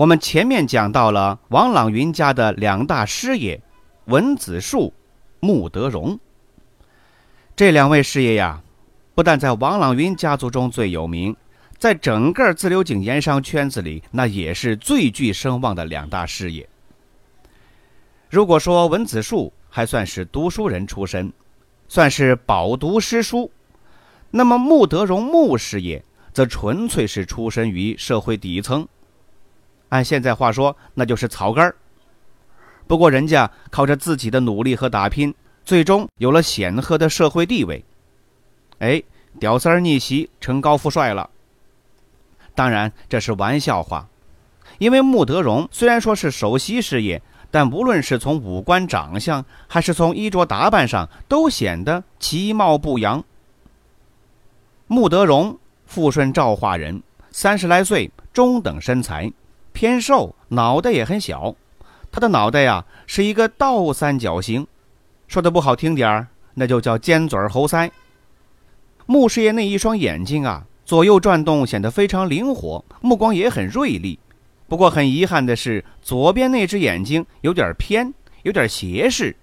我们前面讲到了王朗云家的两大师爷，文子树、穆德荣。这两位师爷呀，不但在王朗云家族中最有名，在整个自流井盐商圈子里，那也是最具声望的两大师爷。如果说文子树还算是读书人出身，算是饱读诗书，那么穆德荣穆师爷则纯粹是出身于社会底层。按现在话说，那就是草根儿。不过人家靠着自己的努力和打拼，最终有了显赫的社会地位。哎，屌丝逆袭成高富帅了。当然这是玩笑话，因为穆德荣虽然说是首席事业，但无论是从五官长相，还是从衣着打扮上，都显得其貌不扬。穆德荣，富顺赵化人，三十来岁，中等身材。偏瘦，脑袋也很小。他的脑袋呀是一个倒三角形，说的不好听点儿，那就叫尖嘴猴腮。穆师爷那一双眼睛啊，左右转动显得非常灵活，目光也很锐利。不过很遗憾的是，左边那只眼睛有点偏，有点斜视。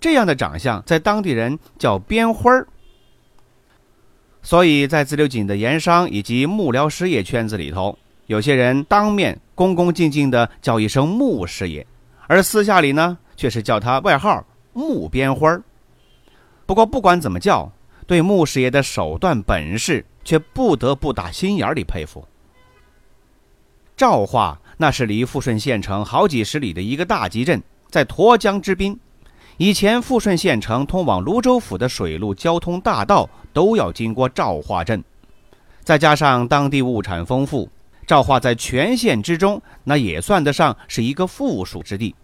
这样的长相在当地人叫边花儿。所以在自流井的盐商以及幕僚师业圈子里头。有些人当面恭恭敬敬地叫一声穆师爷，而私下里呢，却是叫他外号穆边花儿。不过不管怎么叫，对穆师爷的手段本事，却不得不打心眼里佩服。赵化那是离富顺县城好几十里的一个大集镇，在沱江之滨。以前富顺县城通往泸州府的水路交通大道都要经过赵化镇，再加上当地物产丰富。赵化在全县之中，那也算得上是一个富庶之地。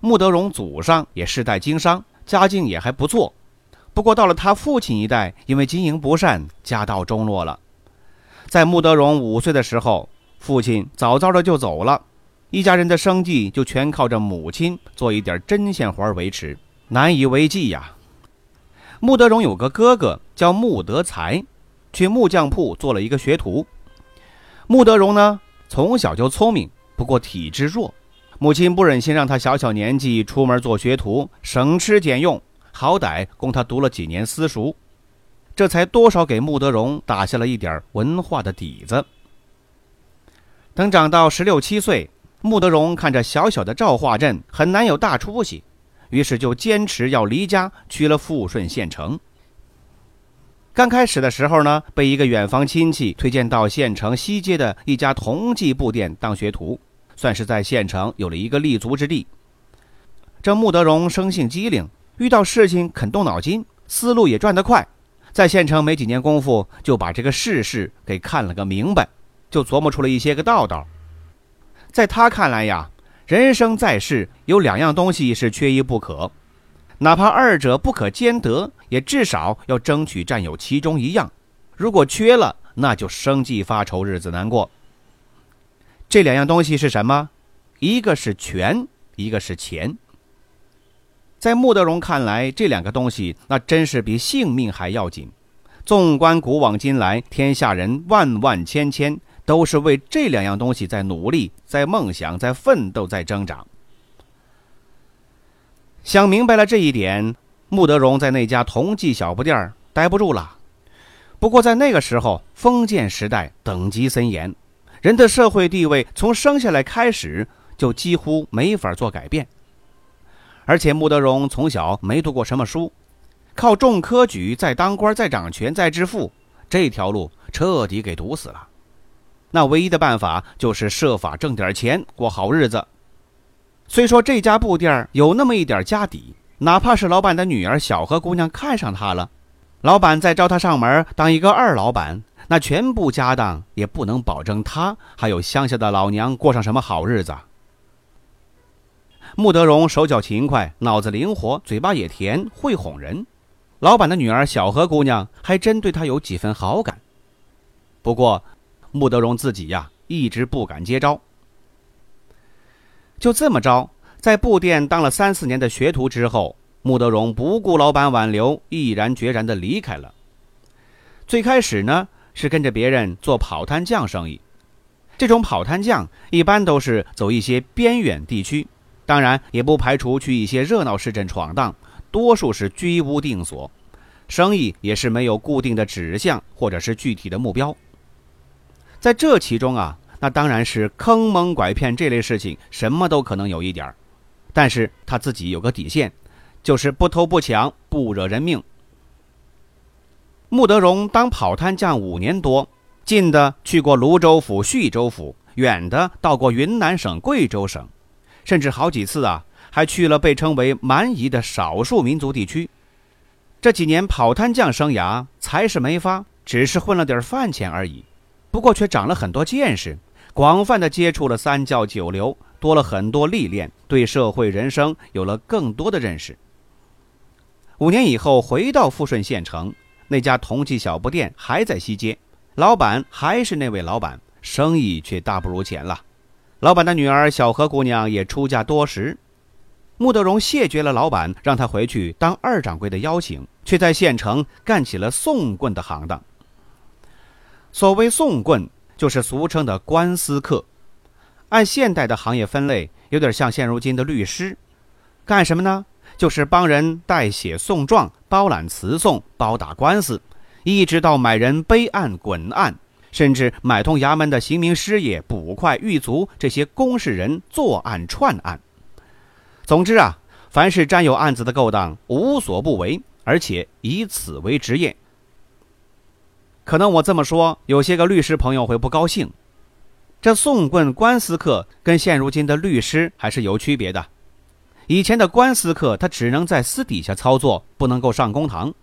穆德荣祖上也世代经商，家境也还不错。不过到了他父亲一代，因为经营不善，家道中落了。在穆德荣五岁的时候，父亲早早的就走了，一家人的生计就全靠着母亲做一点针线活维持，难以为继呀。穆德荣有个哥哥叫穆德才，去木匠铺做了一个学徒。穆德荣呢，从小就聪明，不过体质弱，母亲不忍心让他小小年纪出门做学徒，省吃俭用，好歹供他读了几年私塾，这才多少给穆德荣打下了一点文化的底子。等长到十六七岁，穆德荣看着小小的赵化镇很难有大出息，于是就坚持要离家去了富顺县城。刚开始的时候呢，被一个远房亲戚推荐到县城西街的一家铜器布店当学徒，算是在县城有了一个立足之地。这穆德荣生性机灵，遇到事情肯动脑筋，思路也转得快，在县城没几年功夫，就把这个世事给看了个明白，就琢磨出了一些个道道。在他看来呀，人生在世有两样东西是缺一不可。哪怕二者不可兼得，也至少要争取占有其中一样。如果缺了，那就生计发愁，日子难过。这两样东西是什么？一个是权，一个是钱。在穆德荣看来，这两个东西那真是比性命还要紧。纵观古往今来，天下人万万千千，都是为这两样东西在努力，在梦想，在奋斗，在挣扎。想明白了这一点，穆德荣在那家同济小布店待不住了。不过在那个时候，封建时代等级森严，人的社会地位从生下来开始就几乎没法做改变。而且穆德荣从小没读过什么书，靠中科举再当官再掌权再致富，这条路彻底给堵死了。那唯一的办法就是设法挣点钱过好日子。虽说这家布店有那么一点家底，哪怕是老板的女儿小何姑娘看上他了，老板再招他上门当一个二老板，那全部家当也不能保证他还有乡下的老娘过上什么好日子。穆德荣手脚勤快，脑子灵活，嘴巴也甜，会哄人。老板的女儿小何姑娘还真对他有几分好感。不过，穆德荣自己呀，一直不敢接招。就这么着，在布店当了三四年的学徒之后，穆德荣不顾老板挽留，毅然决然地离开了。最开始呢，是跟着别人做跑摊匠生意。这种跑摊匠一般都是走一些边远地区，当然也不排除去一些热闹市镇闯荡，多数是居无定所，生意也是没有固定的指向或者是具体的目标。在这其中啊。那当然是坑蒙拐骗这类事情，什么都可能有一点儿，但是他自己有个底线，就是不偷不抢，不惹人命。穆德荣当跑摊匠五年多，近的去过泸州府、叙州府，远的到过云南省、贵州省，甚至好几次啊，还去了被称为蛮夷的少数民族地区。这几年跑摊匠生涯，财是没发，只是混了点饭钱而已，不过却长了很多见识。广泛的接触了三教九流，多了很多历练，对社会人生有了更多的认识。五年以后回到富顺县城，那家铜器小布店还在西街，老板还是那位老板，生意却大不如前了。老板的女儿小何姑娘也出嫁多时，穆德荣谢绝了老板让他回去当二掌柜的邀请，却在县城干起了送棍的行当。所谓送棍。就是俗称的官司客，按现代的行业分类，有点像现如今的律师。干什么呢？就是帮人代写讼状、包揽词讼、包打官司，一直到买人背案、滚案，甚至买通衙门的刑名师爷、捕快、狱卒这些公事人作案串案。总之啊，凡是沾有案子的勾当，无所不为，而且以此为职业。可能我这么说，有些个律师朋友会不高兴。这送棍官司客跟现如今的律师还是有区别的。以前的官司客他只能在私底下操作，不能够上公堂。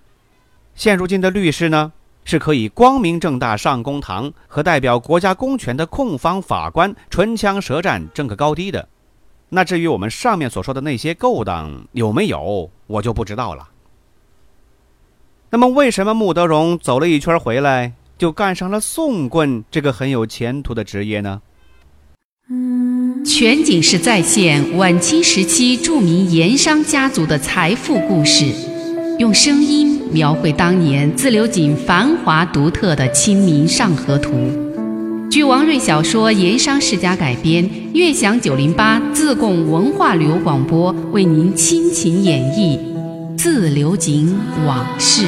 现如今的律师呢，是可以光明正大上公堂，和代表国家公权的控方法官唇枪舌战，争个高低的。那至于我们上面所说的那些勾当有没有，我就不知道了。那么，为什么穆德荣走了一圈回来，就干上了送棍这个很有前途的职业呢？嗯全景式再现晚清时期著名盐商家族的财富故事，用声音描绘当年自流井繁华独特的《清明上河图》。据王瑞小说《盐商世家》改编，悦享九零八自贡文化旅游广播为您倾情演绎。自流井往事。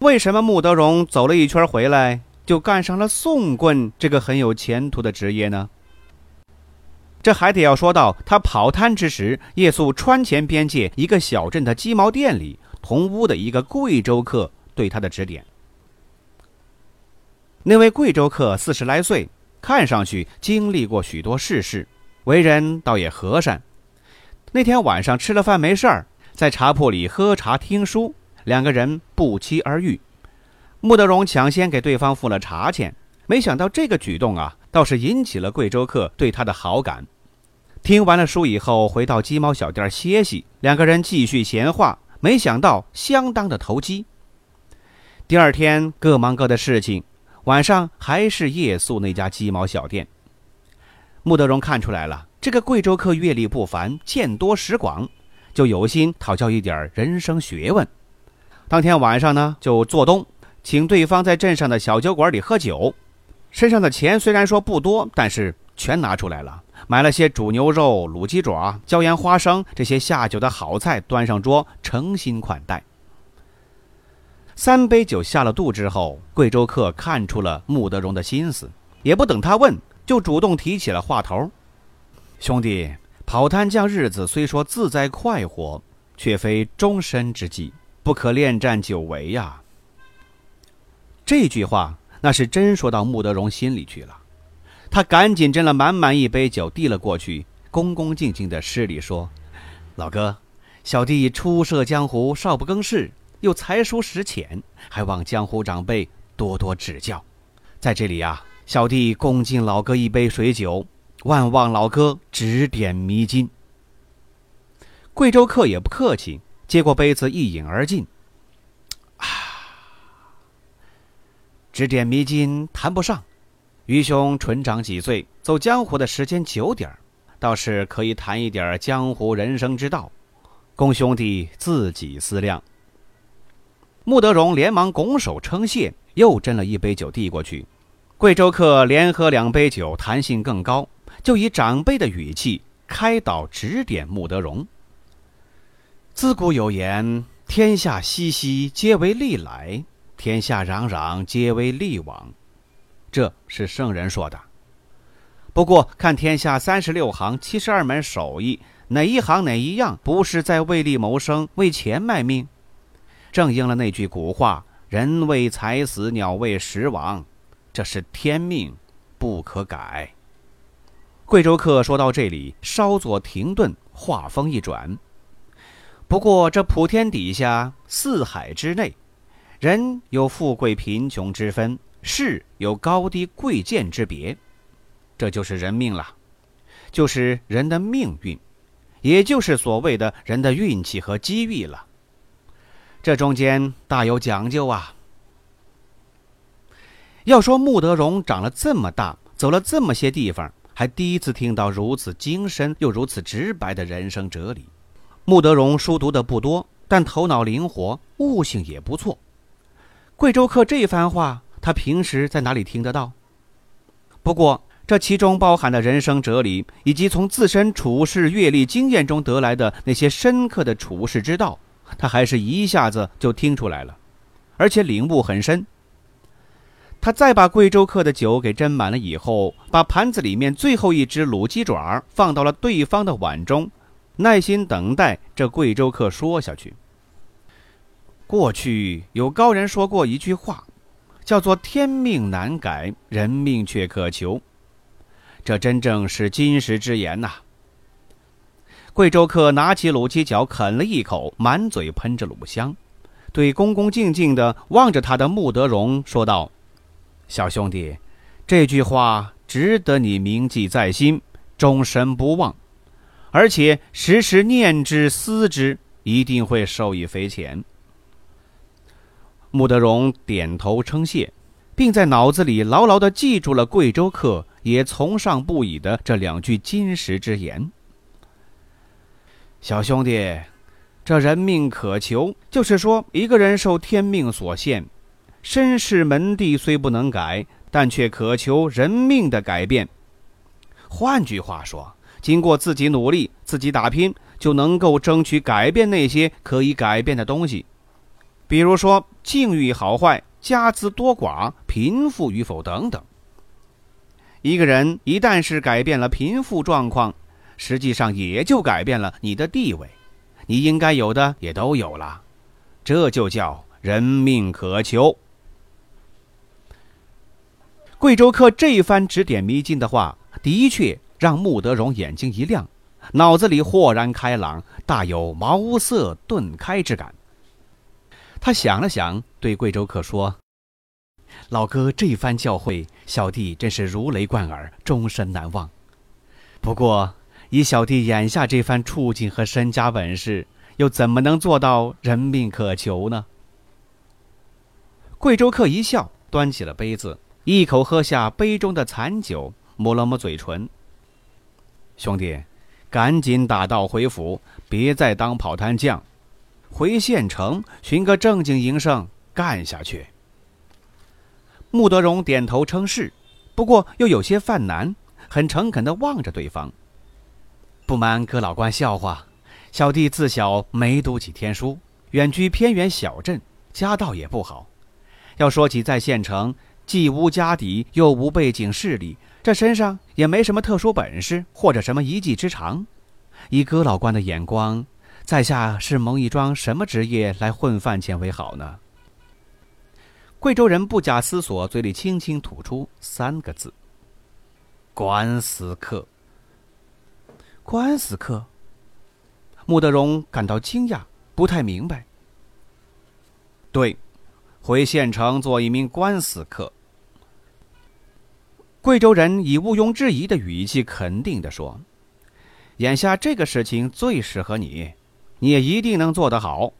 为什么穆德荣走了一圈回来，就干上了送棍这个很有前途的职业呢？这还得要说到他跑摊之时，夜宿川黔边界一个小镇的鸡毛店里，同屋的一个贵州客对他的指点。那位贵州客四十来岁。看上去经历过许多世事，为人倒也和善。那天晚上吃了饭没事儿，在茶铺里喝茶听书，两个人不期而遇。穆德荣抢先给对方付了茶钱，没想到这个举动啊，倒是引起了贵州客对他的好感。听完了书以后，回到鸡毛小店歇息，两个人继续闲话，没想到相当的投机。第二天各忙各的事情。晚上还是夜宿那家鸡毛小店。穆德荣看出来了，这个贵州客阅历不凡，见多识广，就有心讨教一点人生学问。当天晚上呢，就做东，请对方在镇上的小酒馆里喝酒。身上的钱虽然说不多，但是全拿出来了，买了些煮牛肉、卤鸡爪、椒盐花生这些下酒的好菜，端上桌，诚心款待。三杯酒下了肚之后，贵州客看出了穆德荣的心思，也不等他问，就主动提起了话头：“兄弟，跑摊匠日子虽说自在快活，却非终身之计，不可恋战久违呀。”这句话那是真说到穆德荣心里去了，他赶紧斟了满满一杯酒递了过去，恭恭敬敬的施礼说：“老哥，小弟初涉江湖，少不更事，又才疏识浅，还望江湖长辈多多指教。在这里呀，小弟恭敬老哥一杯水酒，万望老哥指点迷津。贵州客也不客气，接过杯子一饮而尽。啊，指点迷津谈不上，愚兄纯长几岁，走江湖的时间久点儿，倒是可以谈一点江湖人生之道。供兄弟自己思量。穆德荣连忙拱手称谢，又斟了一杯酒递过去。贵州客连喝两杯酒，弹性更高，就以长辈的语气开导指点穆德荣。自古有言：“天下熙熙，皆为利来；天下攘攘，皆为利往。”这是圣人说的。不过看天下三十六行、七十二门手艺。哪一行哪一样不是在为利谋生、为钱卖命？正应了那句古话：“人为财死，鸟为食亡。”这是天命，不可改。贵州客说到这里，稍作停顿，话锋一转。不过这普天底下，四海之内，人有富贵贫穷之分，事有高低贵贱之别，这就是人命了，就是人的命运。也就是所谓的人的运气和机遇了，这中间大有讲究啊。要说穆德荣长了这么大，走了这么些地方，还第一次听到如此精深又如此直白的人生哲理。穆德荣书读的不多，但头脑灵活，悟性也不错。贵州客这番话，他平时在哪里听得到？不过。这其中包含的人生哲理，以及从自身处事阅历经验中得来的那些深刻的处世之道，他还是一下子就听出来了，而且领悟很深。他再把贵州客的酒给斟满了以后，把盘子里面最后一只卤鸡爪放到了对方的碗中，耐心等待这贵州客说下去。过去有高人说过一句话，叫做“天命难改，人命却可求”。这真正是金石之言呐！贵州客拿起卤鸡脚啃了一口，满嘴喷着卤香，对恭恭敬敬地望着他的穆德荣说道：“小兄弟，这句话值得你铭记在心，终身不忘，而且时时念之思之，一定会受益匪浅。”穆德荣点头称谢，并在脑子里牢牢地记住了贵州客。也从上不已的这两句金石之言，小兄弟，这人命可求，就是说一个人受天命所限，身世门第虽不能改，但却渴求人命的改变。换句话说，经过自己努力、自己打拼，就能够争取改变那些可以改变的东西，比如说境遇好坏、家资多寡、贫富与否等等。一个人一旦是改变了贫富状况，实际上也就改变了你的地位，你应该有的也都有了，这就叫人命可求。贵州客这番指点迷津的话，的确让穆德荣眼睛一亮，脑子里豁然开朗，大有茅塞顿开之感。他想了想，对贵州客说。老哥这番教诲，小弟真是如雷贯耳，终身难忘。不过，以小弟眼下这番处境和身家本事，又怎么能做到人命可求呢？贵州客一笑，端起了杯子，一口喝下杯中的残酒，抹了抹嘴唇。兄弟，赶紧打道回府，别再当跑摊匠，回县城寻个正经营生干下去。穆德荣点头称是，不过又有些犯难，很诚恳地望着对方。不瞒哥老关笑话，小弟自小没读几天书，远居偏远小镇，家道也不好。要说起在县城，既无家底，又无背景势力，这身上也没什么特殊本事或者什么一技之长。以哥老关的眼光，在下是蒙一桩什么职业来混饭钱为好呢？贵州人不假思索，嘴里轻轻吐出三个字：“官司客。”官司客。穆德荣感到惊讶，不太明白。对，回县城做一名官司客。贵州人以毋庸置疑的语气肯定地说：“眼下这个事情最适合你，你也一定能做得好。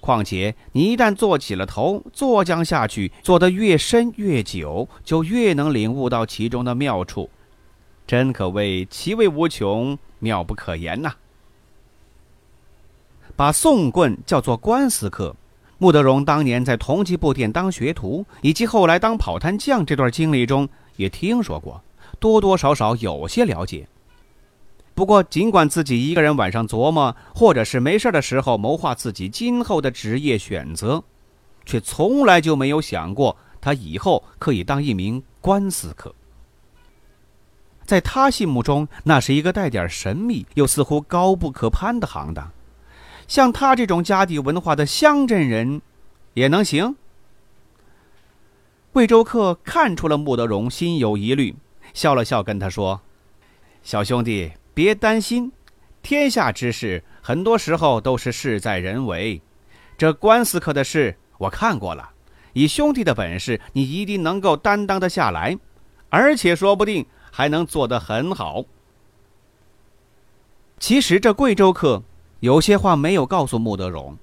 况且你一旦做起了头，做将下去，做得越深越久，就越能领悟到其中的妙处，真可谓其味无穷，妙不可言呐！”把宋棍叫做官司客，穆德荣当年在同济布店当学徒，以及后来当跑摊匠这段经历中。也听说过，多多少少有些了解。不过，尽管自己一个人晚上琢磨，或者是没事的时候谋划自己今后的职业选择，却从来就没有想过他以后可以当一名官司客。在他心目中，那是一个带点神秘又似乎高不可攀的行当。像他这种家底文化的乡镇人，也能行？贵州客看出了穆德荣心有疑虑，笑了笑，跟他说：“小兄弟，别担心，天下之事很多时候都是事在人为。这官司科的事我看过了，以兄弟的本事，你一定能够担当得下来，而且说不定还能做得很好。”其实这贵州客有些话没有告诉穆德荣。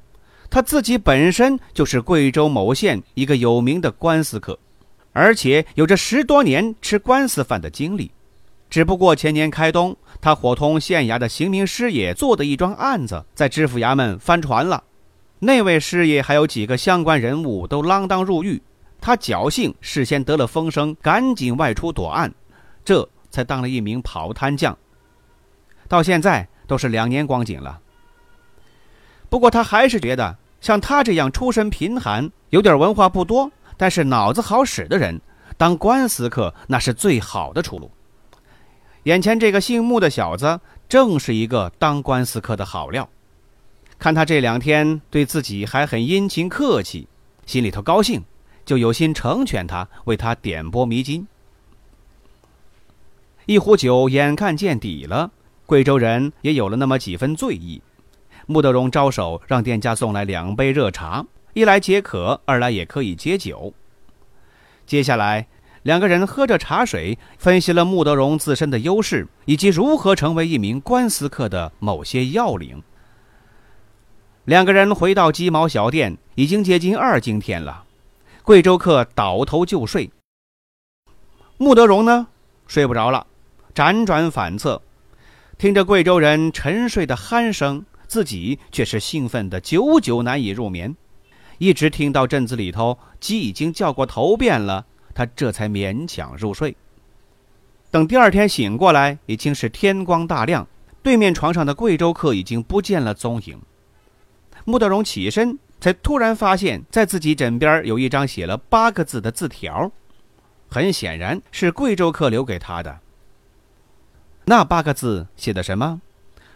他自己本身就是贵州某县一个有名的官司客，而且有着十多年吃官司饭的经历。只不过前年开冬，他伙同县衙的刑名师爷做的一桩案子在知府衙门翻船了。那位师爷还有几个相关人物都锒铛入狱，他侥幸事先得了风声，赶紧外出躲案，这才当了一名跑摊匠。到现在都是两年光景了。不过他还是觉得。像他这样出身贫寒、有点文化不多，但是脑子好使的人，当官司客那是最好的出路。眼前这个姓穆的小子，正是一个当官司客的好料。看他这两天对自己还很殷勤客气，心里头高兴，就有心成全他，为他点拨迷津。一壶酒眼看见底了，贵州人也有了那么几分醉意。穆德荣招手让店家送来两杯热茶，一来解渴，二来也可以解酒。接下来，两个人喝着茶水，分析了穆德荣自身的优势以及如何成为一名官司客的某些要领。两个人回到鸡毛小店，已经接近二更天了。贵州客倒头就睡，穆德荣呢，睡不着了，辗转反侧，听着贵州人沉睡的鼾声。自己却是兴奋的久久难以入眠，一直听到镇子里头鸡已经叫过头遍了，他这才勉强入睡。等第二天醒过来，已经是天光大亮，对面床上的贵州客已经不见了踪影。穆德荣起身，才突然发现，在自己枕边有一张写了八个字的字条，很显然是贵州客留给他的。那八个字写的什么？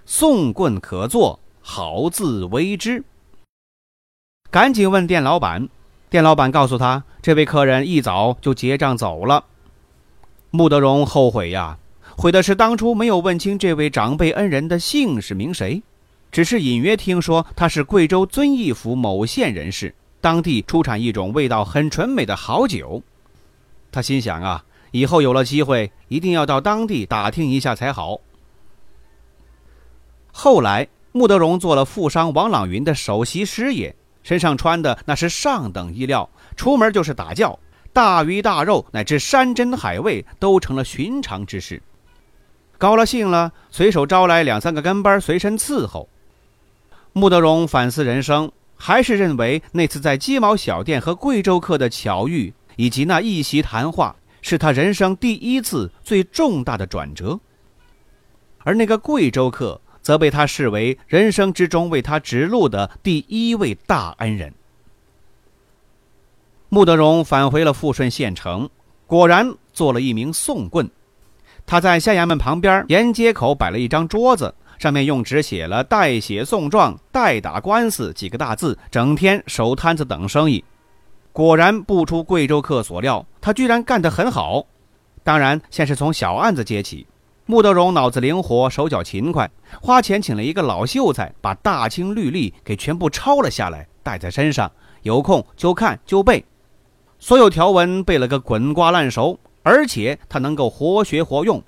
送棍可坐。好自为之。赶紧问店老板，店老板告诉他，这位客人一早就结账走了。穆德荣后悔呀，悔的是当初没有问清这位长辈恩人的姓氏名谁，只是隐约听说他是贵州遵义府某县人士，当地出产一种味道很纯美的好酒。他心想啊，以后有了机会，一定要到当地打听一下才好。后来。穆德荣做了富商王朗云的首席师爷，身上穿的那是上等衣料，出门就是打轿，大鱼大肉乃至山珍海味都成了寻常之事。高了兴了，随手招来两三个跟班随身伺候。穆德荣反思人生，还是认为那次在鸡毛小店和贵州客的巧遇，以及那一席谈话，是他人生第一次最重大的转折。而那个贵州客。则被他视为人生之中为他指路的第一位大恩人。穆德荣返回了富顺县城，果然做了一名送棍。他在县衙门旁边沿街口摆了一张桌子，上面用纸写了“代写送状，代打官司”几个大字，整天守摊子等生意。果然不出贵州客所料，他居然干得很好。当然，先是从小案子接起。穆德荣脑子灵活，手脚勤快，花钱请了一个老秀才，把大清律例给全部抄了下来，带在身上，有空就看就背，所有条文背了个滚瓜烂熟，而且他能够活学活用。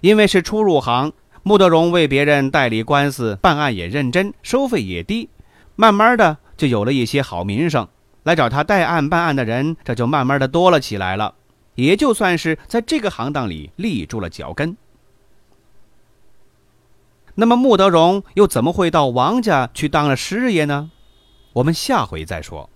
因为是初入行，穆德荣为别人代理官司，办案也认真，收费也低，慢慢的就有了一些好名声。来找他代案办案的人，这就慢慢的多了起来了。也就算是在这个行当里立住了脚跟。那么穆德荣又怎么会到王家去当了师爷呢？我们下回再说。